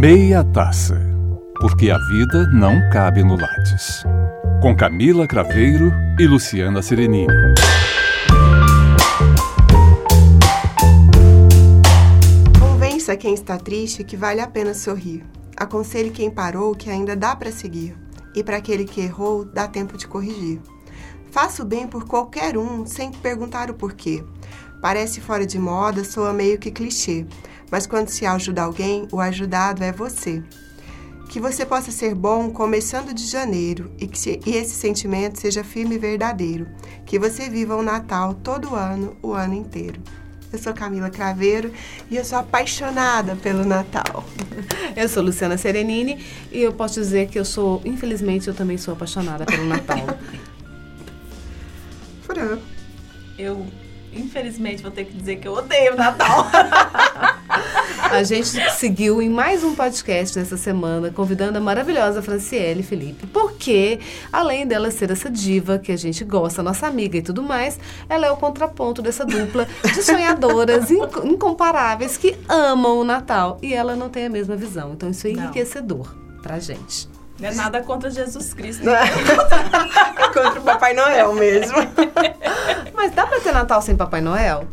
Meia Taça, porque a vida não cabe no Lattes. Com Camila Craveiro e Luciana Serenini. Convença quem está triste que vale a pena sorrir. Aconselhe quem parou que ainda dá para seguir. E para aquele que errou, dá tempo de corrigir. Faça o bem por qualquer um, sem perguntar o porquê. Parece fora de moda, soa meio que clichê, mas quando se ajuda alguém, o ajudado é você. Que você possa ser bom começando de janeiro e que se, e esse sentimento seja firme e verdadeiro. Que você viva o Natal todo ano, o ano inteiro. Eu sou Camila Craveiro e eu sou apaixonada pelo Natal. Eu sou Luciana Serenini e eu posso dizer que eu sou, infelizmente, eu também sou apaixonada pelo Natal. Fran. Eu, infelizmente, vou ter que dizer que eu odeio o Natal. A gente seguiu em mais um podcast nessa semana, convidando a maravilhosa Franciele Felipe, porque, além dela ser essa diva que a gente gosta, nossa amiga e tudo mais, ela é o contraponto dessa dupla de sonhadoras inc- incomparáveis que amam o Natal. E ela não tem a mesma visão. Então, isso é Não. enriquecedor pra gente. Não é nada contra Jesus Cristo. Não é? É contra o Papai Noel mesmo. Mas dá pra ter Natal sem Papai Noel?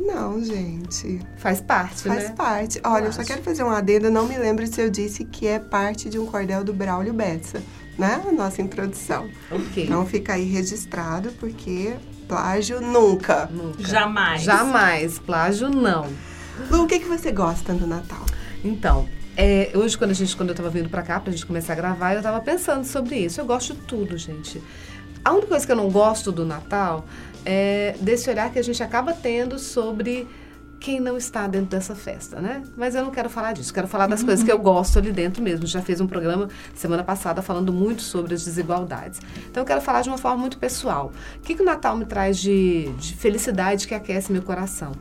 Não, gente. Faz parte, Faz né? parte. Olha, eu só acho. quero fazer um adendo. Não me lembro se eu disse que é parte de um cordel do Braulio Bessa, né? A nossa introdução. Ok. Então fica aí registrado, porque plágio nunca. Nunca. Jamais. Jamais. Plágio, não. Lu, o que, que você gosta do Natal? Então, é, hoje quando a gente, quando eu tava vindo pra cá pra gente começar a gravar, eu tava pensando sobre isso. Eu gosto de tudo, gente. A única coisa que eu não gosto do Natal é desse olhar que a gente acaba tendo sobre quem não está dentro dessa festa, né? Mas eu não quero falar disso, quero falar das coisas que eu gosto ali dentro mesmo. Já fez um programa semana passada falando muito sobre as desigualdades. Então eu quero falar de uma forma muito pessoal. O que, que o Natal me traz de, de felicidade que aquece meu coração?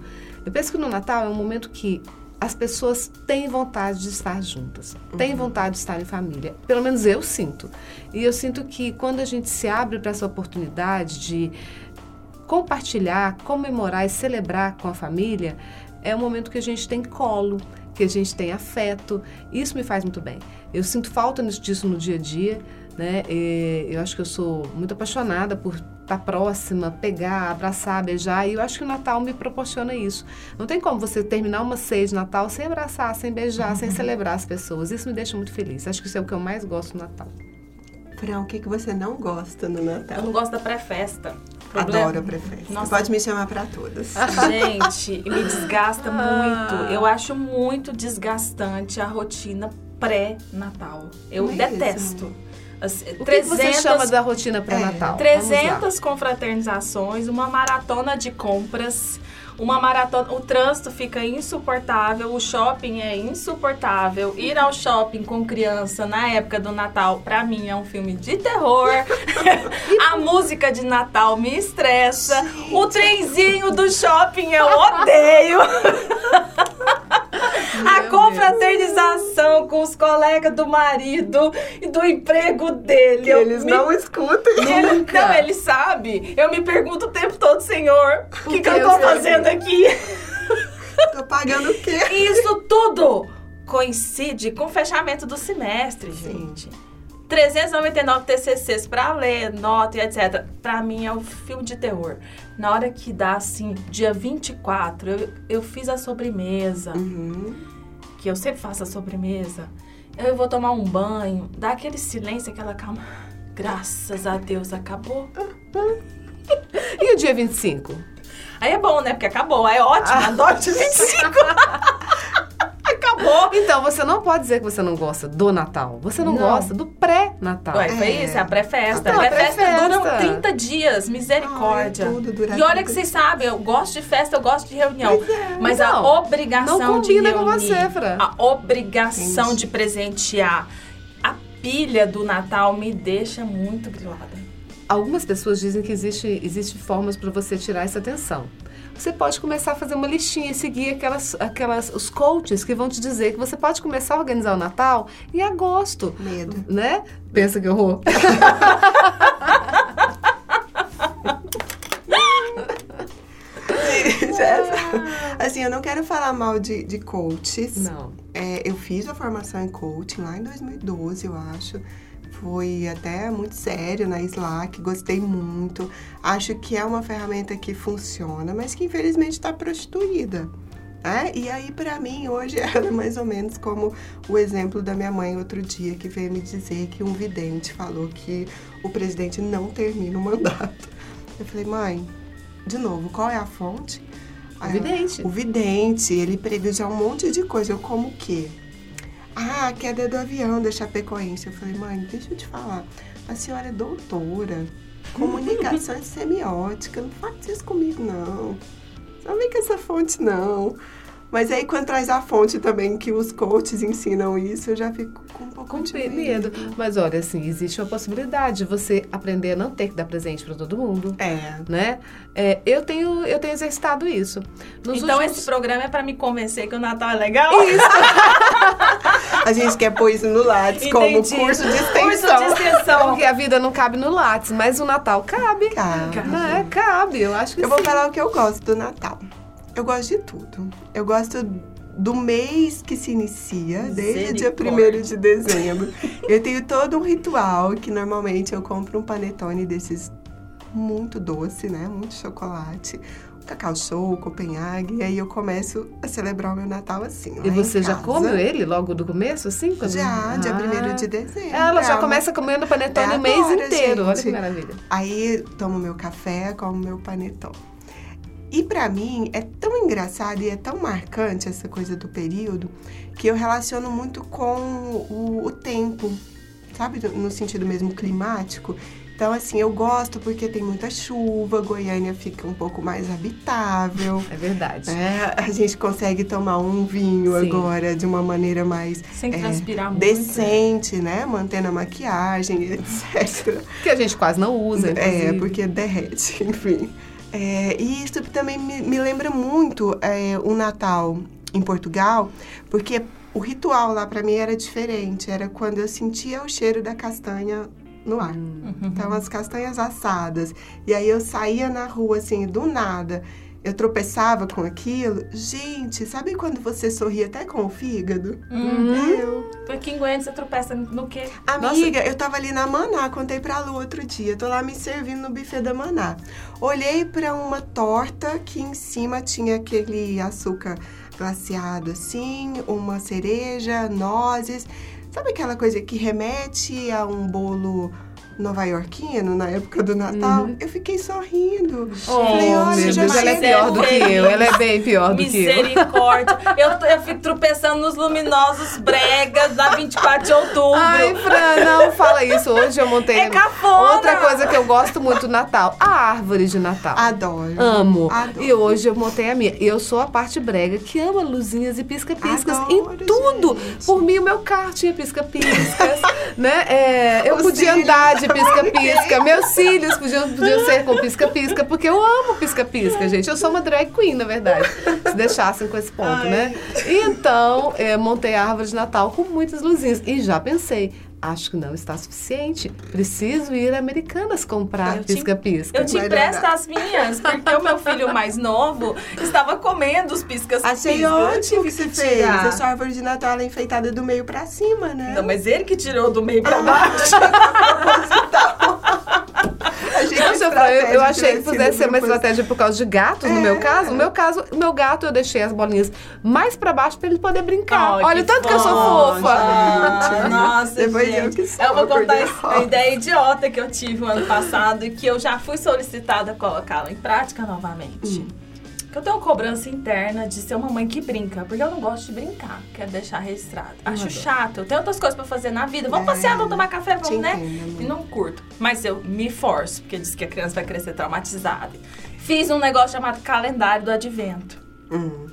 Eu penso que no Natal é um momento que as pessoas têm vontade de estar juntas, têm vontade de estar em família. Pelo menos eu sinto. E eu sinto que quando a gente se abre para essa oportunidade de compartilhar, comemorar e celebrar com a família, é um momento que a gente tem colo, que a gente tem afeto. Isso me faz muito bem. Eu sinto falta disso no dia a dia, né? E eu acho que eu sou muito apaixonada por estar próxima, pegar, abraçar, beijar, e eu acho que o Natal me proporciona isso. Não tem como você terminar uma ceia de Natal sem abraçar, sem beijar, sem celebrar as pessoas. Isso me deixa muito feliz. Acho que isso é o que eu mais gosto no Natal. Fran, o que, que você não gosta no Eu Natal? não gosto da pré-festa. Problema- Adoro a. Nossa. Pode me chamar pra todas. Gente, me desgasta muito. Eu acho muito desgastante a rotina pré-Natal. Eu Mesmo? detesto. As- O que, que você chama da rotina pré-natal? Lá. 300 confraternizações, uma maratona de compras, uma maratona. O trânsito fica insuportável, o shopping é insuportável. Ir ao shopping com criança na época do Natal, pra mim, é um filme de terror. A música de Natal me estressa. O trenzinho do shopping eu odeio. A Meu confraternização com os colegas do marido e do emprego dele. Que eu eles me não escutem. ele, Nunca. não, ele sabe. Eu me pergunto o tempo todo, Senhor, o que, que eu eu tô fazendo aqui? Tô pagando o quê? Isso tudo coincide com o fechamento do semestre, gente. 399 TCCs pra ler, nota e etc. Pra mim é um filme de terror. Na hora que dá, assim, dia 24, eu, eu fiz a sobremesa, Uhum. Que eu sempre faço a sobremesa. Eu vou tomar um banho, dá aquele silêncio, aquela calma. Graças a Deus, acabou. E o dia 25? Aí é bom, né? Porque acabou. Aí é ótimo. Ah. Adoro de 25. Acabou. Então, você não pode dizer que você não gosta do Natal. Você não, Não. gosta do pré-Natal. Ué, foi É. isso, é a pré-festa. Então, a pré-festa pré-festa. dura 30 dias, misericórdia. Ai, tudo dura e olha 30 que vocês sabem, eu gosto de festa, eu gosto de reunião. É. Mas Não, a obrigação não de combina com reunir, você, Fran. A obrigação Entendi. de presentear. A pilha do Natal me deixa muito grilada. Algumas pessoas dizem que existe, existe formas para você tirar essa atenção. Você pode começar a fazer uma listinha e seguir aquelas, aquelas, os coaches que vão te dizer que você pode começar a organizar o Natal em agosto. Medo. Né? Pensa que horror. Jéssica. Assim, eu não quero falar mal de, de coaches. Não. É, eu fiz a formação em coaching lá em 2012, eu acho. Foi até muito sério na Slack, gostei muito. Acho que é uma ferramenta que funciona, mas que infelizmente está prostituída. É? E aí, para mim, hoje ela é mais ou menos como o exemplo da minha mãe outro dia, que veio me dizer que um vidente falou que o presidente não termina o mandato. Eu falei, mãe, de novo, qual é a fonte? O vidente. O vidente, ele previu já um monte de coisa. Eu como o quê? Ah, a queda do avião da Chapecoense. Eu falei, mãe, deixa eu te falar. A senhora é doutora, comunicação e semiótica. Não faz isso comigo, não. Não vem com essa fonte, não. Mas aí, quando traz a fonte também, que os coaches ensinam isso, eu já fico com um pouco Com de medo. Mas olha, assim, existe uma possibilidade de você aprender a não ter que dar presente para todo mundo. É. Né? É, eu, tenho, eu tenho exercitado isso. Nos então últimos- esse programa é pra me convencer que o Natal é legal? A gente quer pôr isso no Lattes como curso de Curso de extensão. extensão. Porque a vida não cabe no Lattes, mas o Natal cabe. Cabe. Né? Cabe, eu acho que Eu vou sim. falar o que eu gosto do Natal. Eu gosto de tudo. Eu gosto do mês que se inicia, desde o dia 1 de dezembro. eu tenho todo um ritual que normalmente eu compro um panetone desses muito doce, né? Muito chocolate. Cacau Show, Copenhague. E aí eu começo a celebrar o meu Natal assim. E você já casa. come ele logo do começo, assim? quando- Já, dia Ah. 1 de dezembro. Ela já É, começa comendo panetone É o mês agora, inteiro. Olha gente. que maravilha. Aí tomo meu café, como meu panetone. E pra mim é tão engraçado e é tão marcante essa coisa do período que eu relaciono muito com o, o tempo, sabe? No sentido mesmo climático. Então, assim, eu gosto porque tem muita chuva, Goiânia fica um pouco mais habitável. É verdade. É, a gente consegue tomar um vinho Sim. agora de uma maneira mais Sem é, transpirar muito. decente, né? Mantendo a maquiagem, etc. Que a gente quase não usa, É, inclusive. porque derrete, enfim. É, e isso também me, me lembra muito é, o Natal em Portugal, porque o ritual lá pra mim era diferente. Era quando eu sentia o cheiro da castanha no ar. Então, as castanhas assadas. E aí eu saía na rua, assim, do nada. Eu tropeçava com aquilo. Gente, sabe quando você sorri até com o fígado? Eu. Tu aqui em Goiânia você tropeça no quê? Amiga, eu tava ali na Maná, contei pra Lu outro dia. Tô lá me servindo no buffet da Maná. Olhei pra uma torta que em cima tinha aquele açúcar glaciado assim, uma cereja, nozes. Sabe aquela coisa que remete a um bolo nova-iorquino na época do Natal? Eu fiquei sorrindo. Oh, Falei, olha, meu já Deus, ela é pior do que eu. Ela é bem pior do que eu. Misericórdia. eu, eu fico tropeçando nos luminosos bregas da 24 de outubro. Ai, Fran, não fala isso. Hoje eu montei. É cafona. Outra coisa que eu gosto muito do Natal: a árvore de Natal. Adoro. Amo. Adoro. E hoje eu montei a minha. Eu sou a parte brega que ama luzinhas e pisca-piscas em tudo. gente. Por mim, o meu carro tinha pisca-piscas, né? É, eu Os podia andar de pisca-pisca. Meus cílios podiam, podiam ser com pisca-pisca, porque eu amo pisca-pisca, gente. Eu sou uma drag queen, na verdade. Se deixassem com esse ponto, né? E então, é, montei a árvore de Natal com muitas luzinhas. E já pensei. Acho que não está suficiente. Preciso ir a Americanas comprar Eu te- pisca-pisca. Eu te empresto as minhas, porque o meu filho mais novo estava comendo os piscas Achei piscas. ótimo que você fez. tirar. A sua árvore de Natal é enfeitada do meio pra cima, né? Não, mas ele que tirou do meio pra baixo. Achei Não, que seu Fran, eu, eu achei que pudesse ser uma estratégia por causa de gatos, no É. meu caso. No meu caso, o meu gato, eu deixei as bolinhas mais pra baixo pra ele poder brincar. Ai, Olha tanto que eu sou fofa. Ah, Nossa, Depois gente. eu que sou Eu vou contar a ideia idiota que eu tive o ano passado e que eu já fui solicitada a colocá-la em prática novamente. Que eu tenho uma cobrança interna de ser uma mãe que brinca, porque eu não gosto de brincar, quero deixar registrado. Acho adoro. chato, eu tenho outras coisas pra fazer na vida. Vamos É, passear, vamos tomar café, vamos, né? entendo, amor. E não curto. Mas eu me forço, porque diz que a criança vai crescer traumatizada. Fiz um negócio chamado calendário do advento. Hum.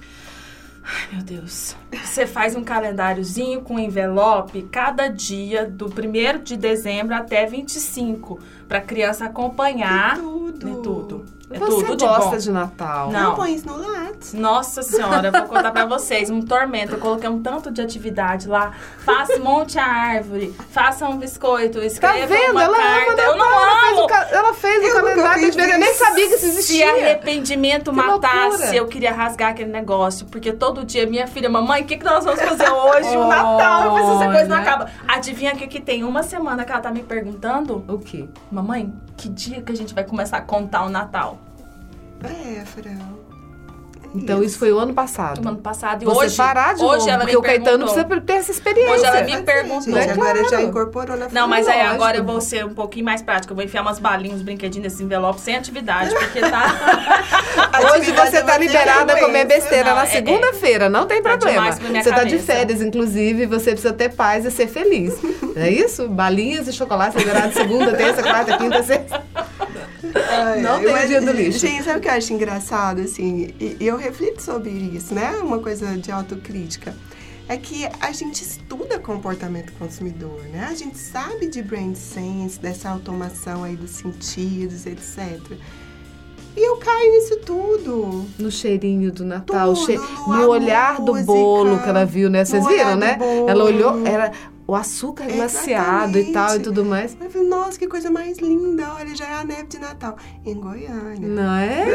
Meu Deus. Você faz um calendáriozinho com envelope cada dia do 1 de dezembro até 25 para criança acompanhar Tudo. né, tudo. É Você tudo de gosta bom. de Natal. Não. Não põe isso no Lattes. Nossa senhora, eu vou contar pra vocês, um tormento. Eu coloquei um tanto de atividade lá. Faça, monte a árvore, faça um biscoito, Tá escreva vendo? uma Ela carta. ama eu Natal. não ela fez o, amo. ca- ela fez o Eu nunca calendário de. Eu nem sabia que isso Se existia. arrependimento Que matasse, loucura. eu queria rasgar aquele negócio. Porque todo dia minha filha, mamãe, o que, que nós vamos fazer hoje? O Natal, eu falei, essa coisa não Olha. acaba. Adivinha o que, que tem? Uma semana que ela tá me perguntando, O quê? mamãe, que dia que a gente vai começar a contar o Natal? É, Fran. Então isso foi o ano passado. Do ano passado. E Você hoje, parar de hoje novo, ela porque me o Caetano perguntou. precisa ter essa experiência. Hoje ela me perguntou. gente, agora já Claro. incorporou na Não, mas aí agora eu vou ser um pouquinho mais prática. Eu vou enfiar umas balinhas, uns brinquedinhos nesse envelope sem atividade, porque tá. Hoje você é tá uma liberada a comer besteira Não, na é- segunda-feira, não tem tá problema. Você tá de cabeça. férias, inclusive, você precisa ter paz e ser feliz. Não é isso? Balinhas e chocolate liberado segunda, terça, quarta, quinta, sexta. Ai, Não tem mas, dia do lixo. Gente, sabe o que eu acho engraçado, assim? E, e eu reflito sobre isso, né? Uma coisa de autocrítica. É que a gente estuda comportamento consumidor, né? A gente sabe de brand sense, dessa automação aí dos sentidos, etc. E eu caio nisso tudo. No cheirinho do Natal, Tudo, che- no- no olhar do música, bolo que ela viu, né? Vocês viram, do né? Ela olhou, era o açúcar glaciado e tal e Exatamente. tudo mais. Eu falei, nossa, que coisa mais linda. Olha, já é a neve de Natal. Em Goiânia. Não é?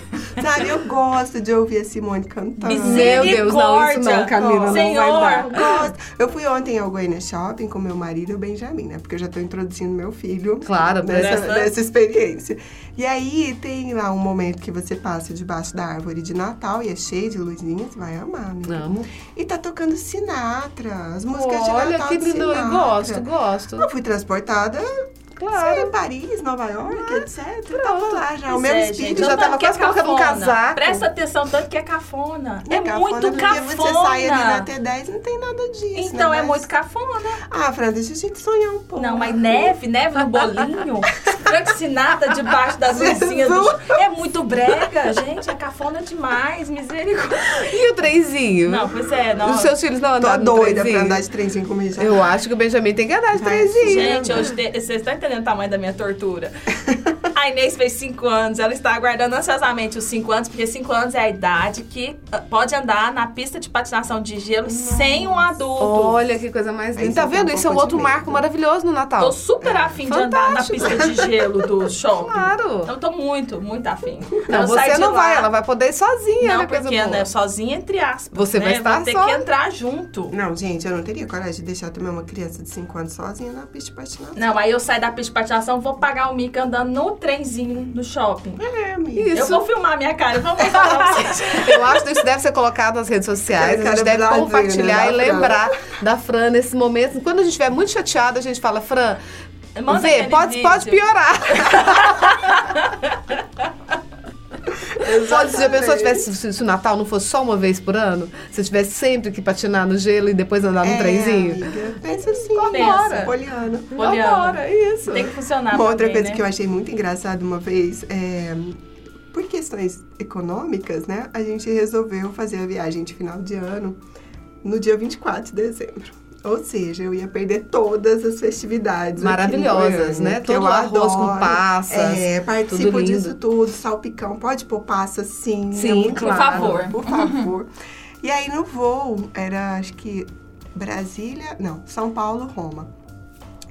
Sabe, eu gosto de ouvir a Simone cantando. Meu Deus, não, isso não, Camila, não Senhor, vai dar. Eu gosto. Eu fui ontem ao Goiânia Shopping com meu marido, o Benjamin, né? Porque eu já tô introduzindo meu filho Claro, nessa, nessa- nessa experiência. E aí tem lá um momento que você passa debaixo da árvore de Natal e é cheio de luzinhas, vai amar, amiga. Amo. E tá tocando Sinatra, as músicas de Olha Natal que de lindo, eu gosto, gosto. Eu fui transportada Claro. sei, em Paris, Nova York, etc. Eu tava lá já, o Pois meu é, espírito gente, já tava é quase colocando um casaco. Presta atenção, tanto que é cafona. É, cafona, muito porque cafona. você sai ali na T10 não tem nada disso. Então né? é Mas- muito cafona. Ah, Fran, deixa a gente sonhar um pouco. Não, mas neve, neve no bolinho, Frank Sinatra debaixo das luzinhas. do- É muito brega, gente. É cafona demais, misericórdia. E o trenzinho? Não, pois é, não. Os seus filhos não Tô andaram no doida trenzinho? pra andar de trenzinho comigo já. Eu acho que o Benjamin tem que andar de trenzinho. Gente, hoje te- vocês estão entendendo o tamanho da minha tortura. A Inês fez 5 anos, ela está aguardando ansiosamente os 5 anos, porque 5 anos é a idade que ah, pode andar na pista de patinação de gelo sem um adulto. Olha que coisa mais linda. Tá vendo? Isso é um outro de marco medo. maravilhoso no Natal. Tô super afim de andar na pista de gelo do shopping. Claro. Eu tô muito, muito afim. Não, você não lá- vai, ela vai poder ir sozinha. Não, coisa porque boa. né, sozinha, entre aspas. Você né? vai estar Vou ter só. que entrar junto. Não, gente, eu não teria coragem de deixar também uma criança de 5 anos sozinha na pista de patinação. Não, aí eu saio da pista de patinação, vou pagar o mico andando no trenzinho do shopping. É, amiga. Isso. Eu vou filmar minha cara, vamos falar pra vocês. Eu acho que isso deve ser colocado nas redes sociais. É, a gente deve Brasil, compartilhar né, e lembrar da Fran nesses momentos. Quando a gente estiver muito chateada, a gente fala, Fran, Manda pode, vídeo. pode piorar. Pode, se a pessoa tivesse, se, se o Natal não fosse só uma vez por ano, se tivesse sempre que patinar no gelo e depois andar no é, trenzinho. Amiga, pensa assim. Pensa. Poliana. Poliana. Isso. Tem que funcionar Uma outra coisa né? que eu achei muito engraçada uma vez é. Por questões econômicas, né? A gente resolveu fazer a viagem de final de ano no dia 24 de dezembro. Ou seja, eu ia perder todas as festividades. Maravilhosas, Goiânia, né? Todo eu o arroz com adoro. passas, É, participo tudo disso tudo, salpicão. Pode pôr passa sim. Sim, é muito claro. Por favor. Por favor. e aí no voo, era acho que Brasília, não, São Paulo, Roma.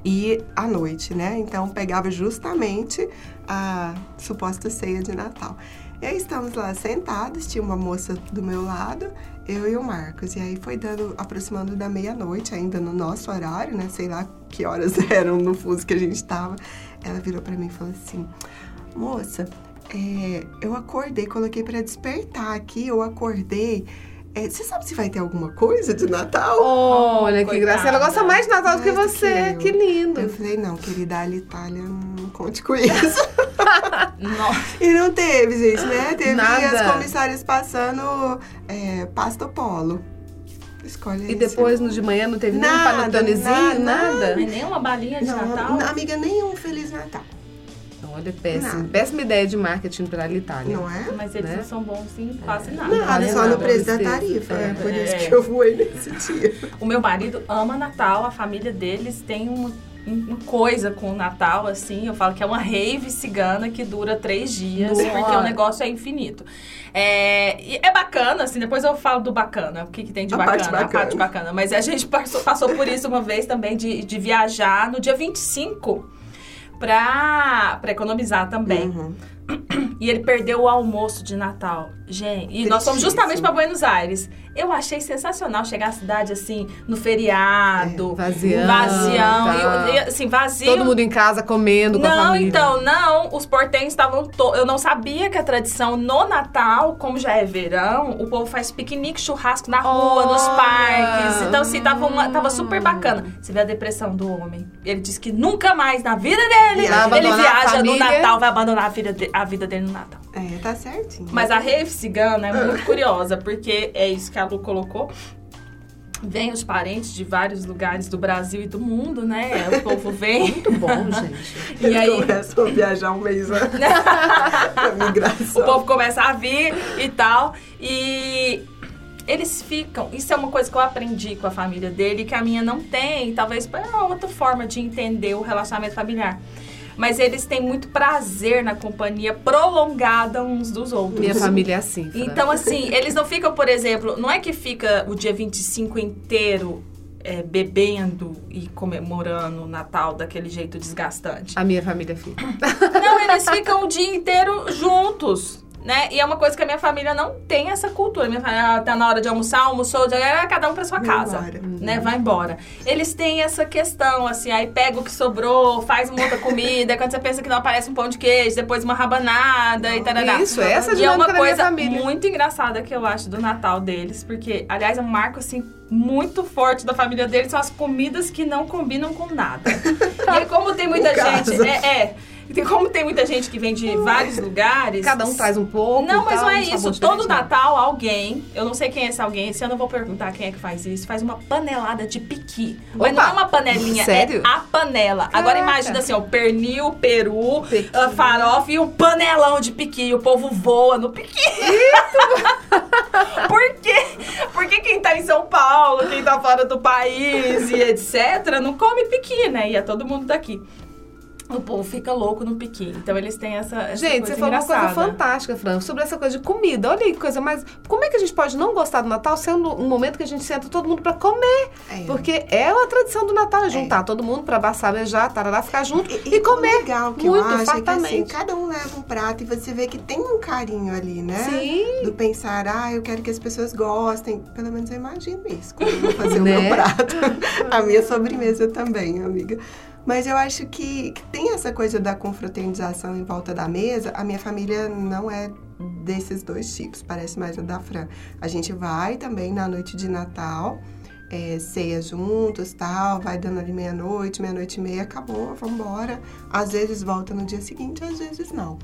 E à noite, né? Então pegava justamente a suposta ceia de Natal. E aí estamos lá sentados, tinha uma moça do meu lado, eu e o Marcos. E aí foi dando, aproximando da meia-noite, ainda no nosso horário, né? Sei lá que horas eram no fuso que a gente tava. Ela virou pra mim e falou assim: Moça, é, eu acordei, coloquei pra despertar aqui, eu acordei. É, você sabe se vai ter alguma coisa de Natal? Olha que gracinha. Ela gosta mais de Natal do que Mais do você. que Que, lindo. Eu falei, não, querida, a Itália, não conte com isso. Nossa. E não teve, gente, né? Teve Nada. as comissárias passando é, pasto polo. Escolhe E depois, no de manhã, não teve Nada, nenhum panetonezinho, nada. nada? Mas nem uma balinha de Não, Natal? amiga, nenhum Feliz Natal. Olha, péssimo. Nada. Péssima ideia de marketing para a Itália. Não é? Mas eles Né? não são bons em quase nada. Nada, é só nada, no preço da tarifa. É, É, por isso é. que eu voei nesse dia. O meu marido ama Natal, a família deles tem um. uma coisa com o Natal, assim. Eu falo que é uma rave cigana que dura três dias, Nossa. porque o negócio é infinito. É, e é bacana, assim, depois eu falo do bacana, o que, que tem de A bacana, parte a parte bacana. bacana. Mas a gente passou, passou por isso uma vez também, de, de viajar no dia 25 pra, pra economizar também. Uhum. E ele perdeu o almoço de Natal. Gente, e nós fomos justamente para Buenos Aires. Eu achei sensacional chegar à cidade assim, no feriado. Vazião, Vazião. tá. E e, assim, vazio. Todo mundo em casa comendo com a Não, família. então, não. Os portenhos estavam. To... Eu não sabia que a tradição no Natal, como já é verão, o povo faz piquenique, churrasco na rua, nos Olha! parques. Então, assim, tava, uma- tava super bacana. Você vê a depressão do homem. Ele disse que nunca mais na vida dele ele a viaja no. Natal, vai abandonar a vida, de- a vida dele no Natal. É, tá certinho. Mas a rave cigana é muito curiosa, porque é isso que a Lu colocou. Vem os parentes de vários lugares do Brasil e do mundo, né? O povo vem. Muito bom, gente. E aí começam a viajar um mês antes da o povo começa a vir e tal. E eles ficam. Isso é uma coisa que eu aprendi com a família dele, que a minha não tem. Talvez é uma outra forma de entender o relacionamento familiar. Mas eles têm muito prazer na companhia prolongada uns dos outros. Minha família é assim. Fran. Então, assim, eles não ficam, por exemplo, não é que fica o dia 25 inteiro é, bebendo e comemorando o Natal daquele jeito desgastante. A minha família fica. Não, eles ficam o dia inteiro juntos. Né? E é uma coisa que a minha família não tem essa cultura. Minha família tá na hora de almoçar, almoçou, ah, cada um pra sua Vai casa. embora. Né? Vai embora. Eles têm essa questão, assim, aí pega o que sobrou, faz muita comida, quando você pensa que não aparece um pão de queijo, depois uma rabanada e tarará. Isso, essa é E é uma coisa muito engraçada que eu acho do Natal deles, porque, aliás, é um marco, assim, muito forte da família deles, são as comidas que não combinam com nada. e como tem muita gente... É, é. E como tem muita gente que vem de vários lugares... Cada um traz um pouco. Não, mas tal, não é um isso. Todo. Natal, alguém, eu não sei quem é esse alguém, esse ano eu vou perguntar quem é que faz isso, faz uma panelada de piqui. Mas Opa! não é uma panelinha, Sério? é a panela. Agora Caraca. imagina assim, ó, pernil, peru, Piqui. farofa e um panelão de piqui. O povo voa no piqui. Por quê? Porque quem tá em São Paulo, quem tá fora do país e etc, não come piqui, né? E é todo mundo daqui. O povo fica louco no piqui. Então eles têm essa, essa Gente, coisa você falou uma coisa engraçada. fantástica, Fran, sobre essa coisa de comida. Olha aí que coisa mais. Como é que a gente pode não gostar do Natal sendo um momento que a gente senta todo mundo pra comer? É. Porque é uma tradição do Natal, é juntar todo mundo pra abraçar, beijar, tarará, ficar junto e, comer. O legal que muito eu acho é que assim, cada um leva um prato e você vê que tem um carinho ali, né? Sim. Do pensar, ah, eu quero que as pessoas gostem. Pelo menos eu imagino isso, quando eu vou fazer o Né? meu prato. A minha sobremesa também, amiga. Mas eu acho que, que tem essa coisa da confraternização em volta da mesa. A minha família não é desses dois tipos, parece mais a da Fran. A gente vai também na noite de Natal, é, ceia juntos, tal, vai dando ali meia-noite, meia-noite e meia, acabou, vambora. Às vezes volta no dia seguinte, às vezes não.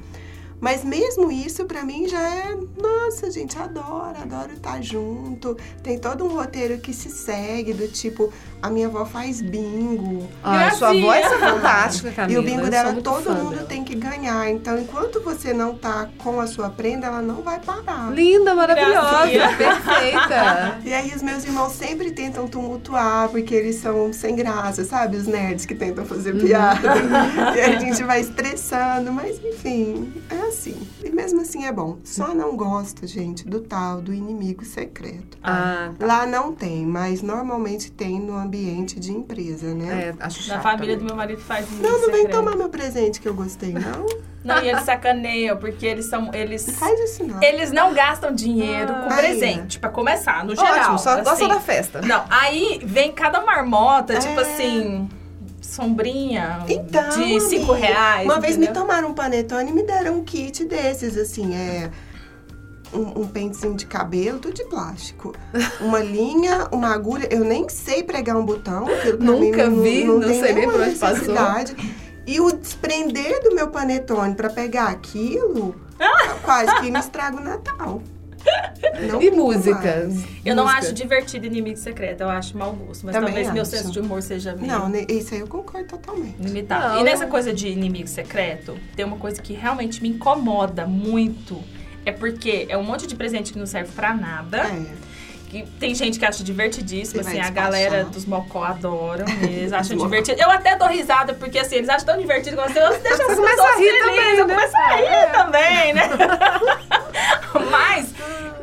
Mas mesmo isso, pra mim, já é. Nossa, gente, adoro, adoro estar junto. Tem todo um roteiro que se segue, do tipo, a minha avó faz bingo. Ah, sua voz é fantástica, E Camila. o bingo dela, todo mundo dela. tem que ganhar. Então, enquanto você não tá com a sua prenda, ela não vai parar. Linda, maravilhosa, Gracinha. perfeita. E aí os meus irmãos sempre tentam tumultuar, porque eles são sem graça, sabe? Os nerds que tentam fazer Uhum. piada. e aí a gente vai estressando, mas enfim, é assim. E mesmo assim é bom. Só não gosto, gente, do tal do inimigo secreto. Ah, Lá não tem, mas normalmente tem no ambiente de empresa, né? é, acho Na chato família do meu marido faz isso. Não, não vem tomar meu presente que eu gostei, não. Não, e eles sacaneiam, porque eles são. Eles, Não faz isso, não. eles não gastam dinheiro com Ah. presente, pra começar, no geral. Ótimo, só gosta assim. da festa. Não, aí vem cada marmota, tipo É. assim, sombrinha Então, de cinco amiga, reais. Uma vez me entendeu? tomaram um panetone e me deram um kit desses, assim, é. Um, um pentezinho de cabelo, tudo de plástico. Uma linha, uma agulha. Eu nem sei pregar um botão. pra mim Nunca vi, não tem sei nem por onde passou. necessidade. E o desprender do meu panetone pra pegar aquilo, quase que me estraga o Natal. Não E música? mais. Eu não Música. acho divertido inimigo secreto, eu acho mau gosto. Mas Também talvez meu acho. senso de humor seja meio Não, né, isso aí eu concordo totalmente. limitado. Não, e nessa eu- coisa de inimigo secreto, tem uma coisa que realmente me incomoda muito. É porque é um monte de presente que não serve pra nada. É. que tem gente que acha divertidíssimo, Você assim, a galera dos mocó adoram mesmo, acham divertido. Eu até dou risada, porque assim, eles acham tão divertido que você deixa as pessoas a rir felizes, também, eu né? começo a rir É. também, né? Mas,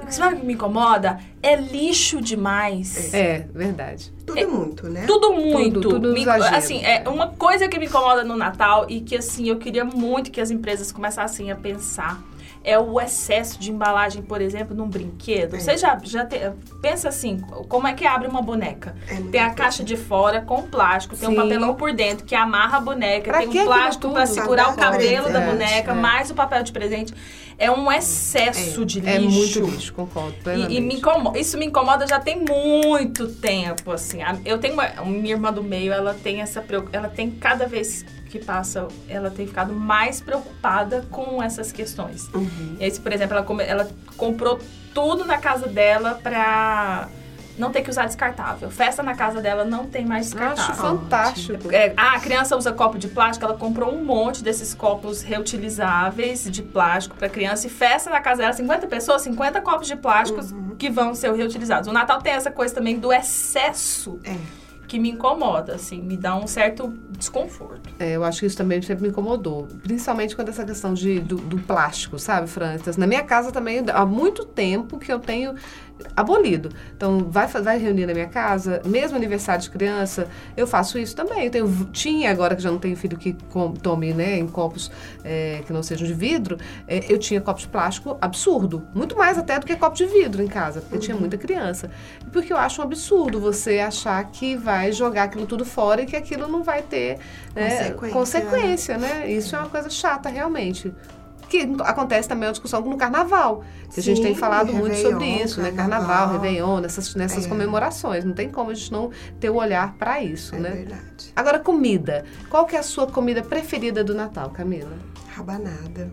o que sabe o que me incomoda? É lixo demais. É, verdade. Tudo muito, né? Tudo muito. Tudo, tudo Me- assim, é uma coisa que me incomoda no Natal e que assim, eu queria muito que as empresas começassem a pensar. É o excesso de embalagem, por exemplo, num brinquedo. É. Você já, já te- pensa assim, como é que abre uma boneca? É Tem a caixa de fora com plástico, tem um papelão por dentro que amarra a boneca, Pra tem um plástico pra segurar o cabelo da presente, boneca, é. mais o papel de presente. É um excesso de lixo. É muito lixo, concordo. E, e me incomoda, isso me incomoda já tem muito tempo, assim. Eu tenho uma, minha irmã do meio, ela tem essa ela tem cada vez que passa, ela tem ficado mais preocupada com essas questões. Uhum. E aí, se, por exemplo, ela, ela comprou tudo na casa dela pra não ter que usar descartável. Festa na casa dela não tem mais descartável. Acho fantástico. É, ah, a criança usa copo de plástico, ela comprou um monte desses copos reutilizáveis de plástico para criança e festa na casa dela, 50 pessoas, 50 copos de plásticos Uhum. que vão ser reutilizados. O Natal tem essa coisa também do excesso É. que me incomoda, assim, me dá um certo desconforto. É, eu acho que isso também sempre me incomodou. Principalmente quando essa questão de, do, do plástico, sabe, Francis? Na minha casa também, há muito tempo que eu tenho abolido. Então, vai, vai reunir na minha casa, mesmo aniversário de criança, eu faço isso também. Eu tenho, tinha, agora que já não tenho filho que com- tome né, em copos é, que não sejam de vidro, é, eu tinha copos de plástico absurdo. Muito mais até do que copo de vidro em casa, porque tinha muita criança. Porque eu acho um absurdo você achar que vai jogar aquilo tudo fora e que aquilo não vai ter né, Consequência. consequência, né? Isso é uma coisa chata, realmente. Que acontece também a discussão no carnaval. Que a gente Sim, tem falado muito sobre Réveillon, isso, né? carnaval. Carnaval, Réveillon, nessas, nessas É. comemorações. Não tem como a gente não ter o olhar para isso, É né? verdade. Agora, comida. Qual que é a sua comida preferida do Natal, Camila? Rabanada.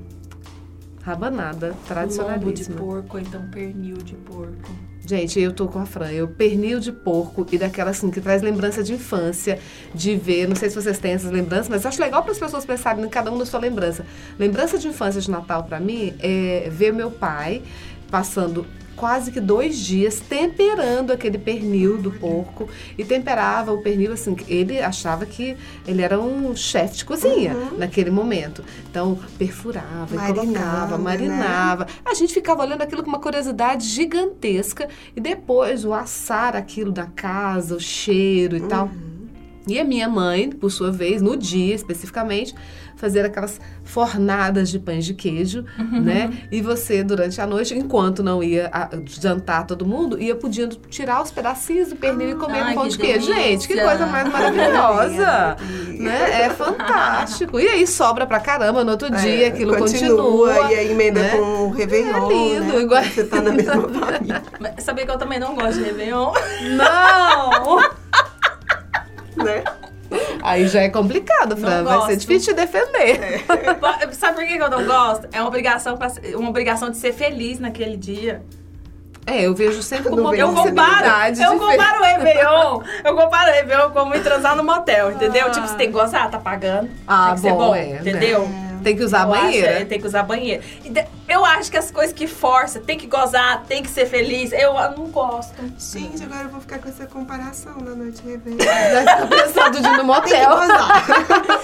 Rabanada, Lombo de tradicionalíssima. porco, ou então pernil de porco. Gente, eu tô com a Fran. Eu pernil de porco e daquela assim que traz lembrança de infância, de ver. Não sei se vocês têm essas lembranças, mas acho legal para as pessoas pensarem em cada um da sua lembrança. Lembrança de infância de Natal para mim é ver meu pai passando quase que dois dias temperando aquele pernil do porco e temperava o pernil assim. Ele achava que ele era um chefe de cozinha naquele momento. Então perfurava, e Marinava, colocava, né? marinava. A gente ficava olhando aquilo com uma curiosidade gigantesca e depois o assar aquilo da casa, o cheiro e tal. E a minha mãe, por sua vez, no dia especificamente, fazer aquelas fornadas de pães de queijo, né? E você, durante a noite, enquanto não ia a- jantar todo mundo, ia podendo tirar os pedacinhos do pernil e comer Ai, um pão que de queijo. Gente, que delícia! coisa mais maravilhosa! né? É fantástico. E aí sobra pra caramba no outro dia, aquilo continua. E aí emenda né? com o Réveillon, É lindo, né? igual- Você tá na mesma família, Sabia que eu também não gosto de Réveillon? Não! né? Aí já é complicado, Fran. Vai ser difícil te defender. Sabe por que eu não gosto? É uma obrigação, pra, uma obrigação de ser feliz naquele dia. É, eu vejo sempre como Eu comparo, eu comparo o Réveillon, eu comparo o Réveillon como ir transar no motel, entendeu? Ah. Tipo, você tem que gozar, tá pagando. Ah, tem que ser bom, bom, é, né? entendeu? Tem que usar Eu acho, banheira. é, tem que usar a banheira. De- Eu acho que as coisas que força, tem que gozar, tem que ser feliz, eu não gosto. Gente, agora eu vou ficar com essa comparação na noite de Réveillon. Já pensando de ir no Tem que motel. gozar.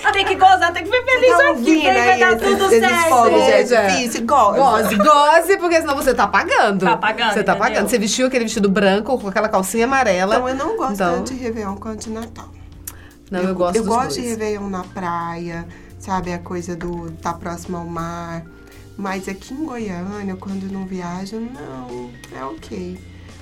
Tem que gozar, tem que ser feliz Tá aqui, ouvindo vai, aí dar tudo certo. fogos, É, é difícil. Goza. Goze, goze, porque senão você tá pagando. Tá pagando, Você tá entendeu? pagando. Você vestiu aquele vestido branco com aquela calcinha amarela. Então eu não gosto Então- tanto de Réveillon quanto de Natal. Não, eu, gosto Eu dos gosto de dois. Réveillon na praia, sabe? A coisa do estar tá próximo ao mar. Mas aqui em Goiânia, quando não viajo, não, é ok.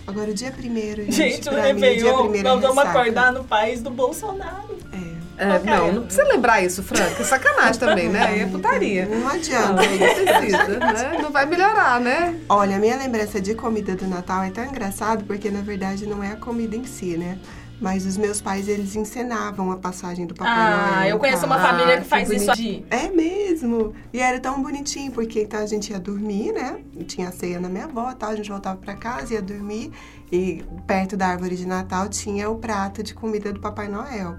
Agora, o dia primeiro, gente, Gente, o pra mim, Réveillon, primeiro nós é vamos ressaca. acordar no país do Bolsonaro. É. É, não, não precisa lembrar isso, Franca. É sacanagem também, né? Aí é putaria. Não Não, adianta. não precisa, né? Não vai melhorar, né? Olha, a minha lembrança de comida do Natal é tão engraçado porque, na verdade, não é a comida em si, né? Mas os meus pais, eles encenavam a passagem do Papai Noel. Ah, eu no conheço uma carro. família que faz isso É mesmo. E era tão bonitinho, porque então a gente ia dormir, né? Tinha a ceia na minha avó, tal, a gente voltava pra casa, ia dormir. E perto da árvore de Natal tinha o prato de comida do Papai Noel.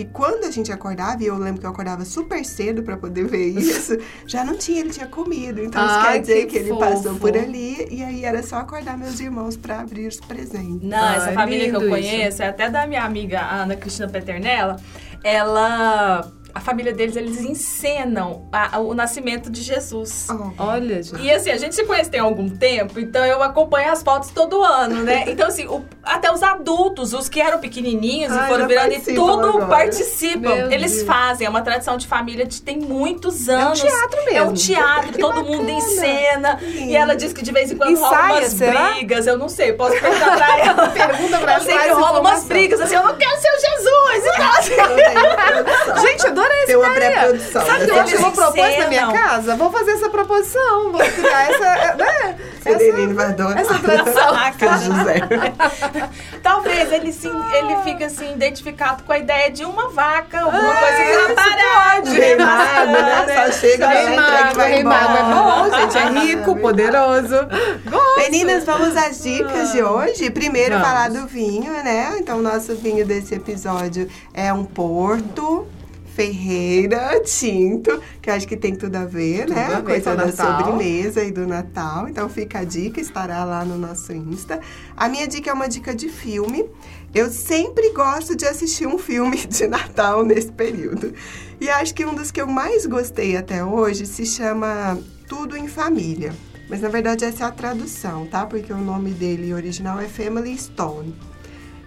E quando a gente acordava, e eu lembro que eu acordava super cedo para poder ver isso, já não tinha, ele tinha comido. Então isso Ai, quer dizer que que, ele fofo. passou por ali e aí era só acordar meus irmãos para abrir os presentes. Não, Ah, essa é família que eu conheço, é até da minha amiga Ana Cristina Peternella, ela. A família deles, eles encenam a- a- o nascimento de Jesus. Oh. Olha, gente. E assim, a gente se conhece tem algum tempo, então eu acompanho as fotos todo ano, né? Então, assim, o- até os adultos, os que eram pequenininhos Ai, e foram virando, e participam tudo agora. participam. Meu Eles Deus. fazem, é uma tradição de família de tem muitos É um anos. teatro mesmo. É um teatro, Que todo mundo bacana. em cena. E ela diz que de vez em quando rola Ensaia, umas será? brigas. Eu não sei, posso perguntar pra ela. Pergunta pra Eu ela sei que mais rola umas brigas, assim, eu não quero ser o Jesus e tal. assim. Gente, adorei essa uma pré-produção. Sabe o que eu acho que vou propor na minha casa? Vou fazer essa proposição. Vou criar essa, né? Vai adorar. essa tradição. Ah, Seu José. Talvez ele, sim, ele fique assim, identificado com a ideia de uma vaca, alguma É, coisa que isso aparece. pode. Rei Mago, né? Só chega, Rei já entrega e vai é bom, gente. É rico, poderoso. Gosto. Meninas, vamos às dicas de hoje. Primeiro, Vamos. falar do vinho, né? Então, o nosso vinho desse episódio é um Porto. Ferreira Tinto, que acho que tem tudo a ver, Tudo né? a coisa da Natal. sobremesa e do Natal. Então fica a dica, estará lá no nosso Insta. A minha dica é uma dica de filme. Eu sempre gosto de assistir um filme de Natal nesse período. E acho que um dos que eu mais gostei até hoje se chama Tudo em Família. Mas na verdade essa é a tradução, tá? Porque o nome dele original é Family Stone.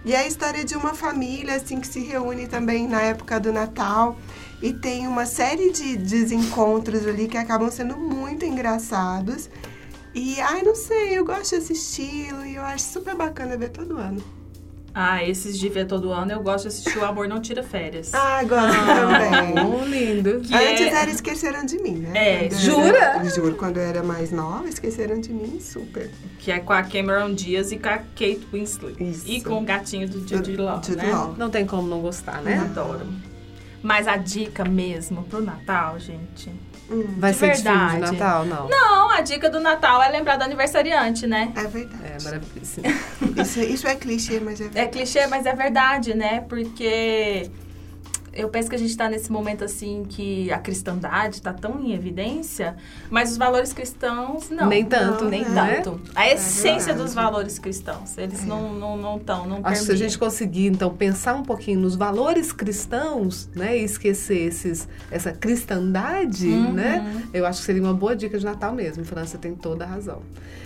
E é a história de uma família assim que se reúne também na época do Natal e tem uma série de desencontros ali que acabam sendo muito engraçados. E ai, não sei, eu gosto desse estilo e eu acho super bacana ver todo ano. Ah, esses de ver todo ano, eu gosto de assistir O Amor Não Tira Férias. Ah, gosto também. Oh, lindo. Que Antes é- era Esqueceram de Mim, né? É, Quando jura? era- juro, quando eu era mais nova, Esqueceram de Mim, super. Que é com a Cameron Diaz e com a Kate Winslet. Isso. E com o gatinho do Jude Law, né? Law. Não tem como não gostar, Eu né? adoro. Mas a dica mesmo pro Natal, gente... Hum, Vai De ser de filme de verdade. Natal, não. Não, a dica do Natal é lembrar do aniversariante, né? é verdade. É maravilhoso. Isso, isso é clichê, mas é É verdade. clichê, mas é verdade, né? Porque eu penso que a gente tá nesse momento assim que a cristandade tá tão em evidência, mas os valores cristãos não. Nem tanto, Não, Nem né? tanto. A essência verdade. dos valores cristãos, eles É. não não não estão, não, Acho que se a gente conseguir, então, pensar um pouquinho nos valores cristãos, né? E esquecer esses, essa cristandade, Uhum. né? Eu acho que seria uma boa dica de Natal mesmo. França tem toda a razão.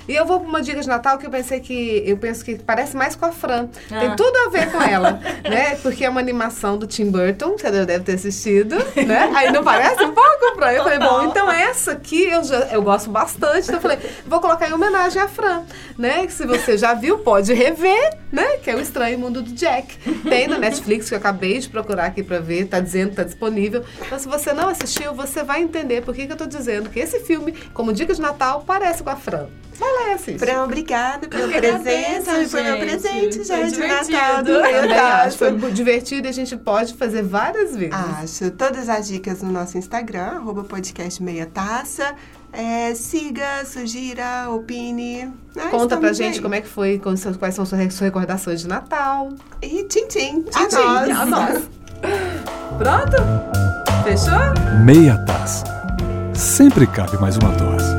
E eu vou para uma dica de Natal que eu pensei que... Eu penso que parece mais com a Fran. Ah. Tem tudo a ver com ela, né? Porque é uma animação do Tim Burton, você já deve ter assistido, né? Aí não parece um pouco, Fran? Eu falei, bom, então essa aqui eu, já, eu gosto bastante. Então eu falei, vou colocar em homenagem à Fran, né? Que se você já viu, pode rever, né? Que é o Estranho Mundo do Jack. Tem na Netflix, que eu acabei de procurar aqui pra ver, tá dizendo que tá disponível. Então se você não assistiu, você vai entender por que, que eu tô dizendo que esse filme, como dica de Natal, parece com a Fran. Vai lá e assiste. Fran, obrigada pela presença. agradeço, Foi meu presente já Foi de. Natal do. Natal. Foi divertido e a gente pode fazer várias vezes. Acho. Todas as dicas no nosso Instagram, arroba podcast meia taça. É, siga, sugira, opine. Nós Conta pra gente aí. como é que foi, quais são, suas recordações de Natal. E tchim tchim. tchim, a nós. A nós. Pronto? Fechou? Meia taça. Sempre cabe mais uma dose.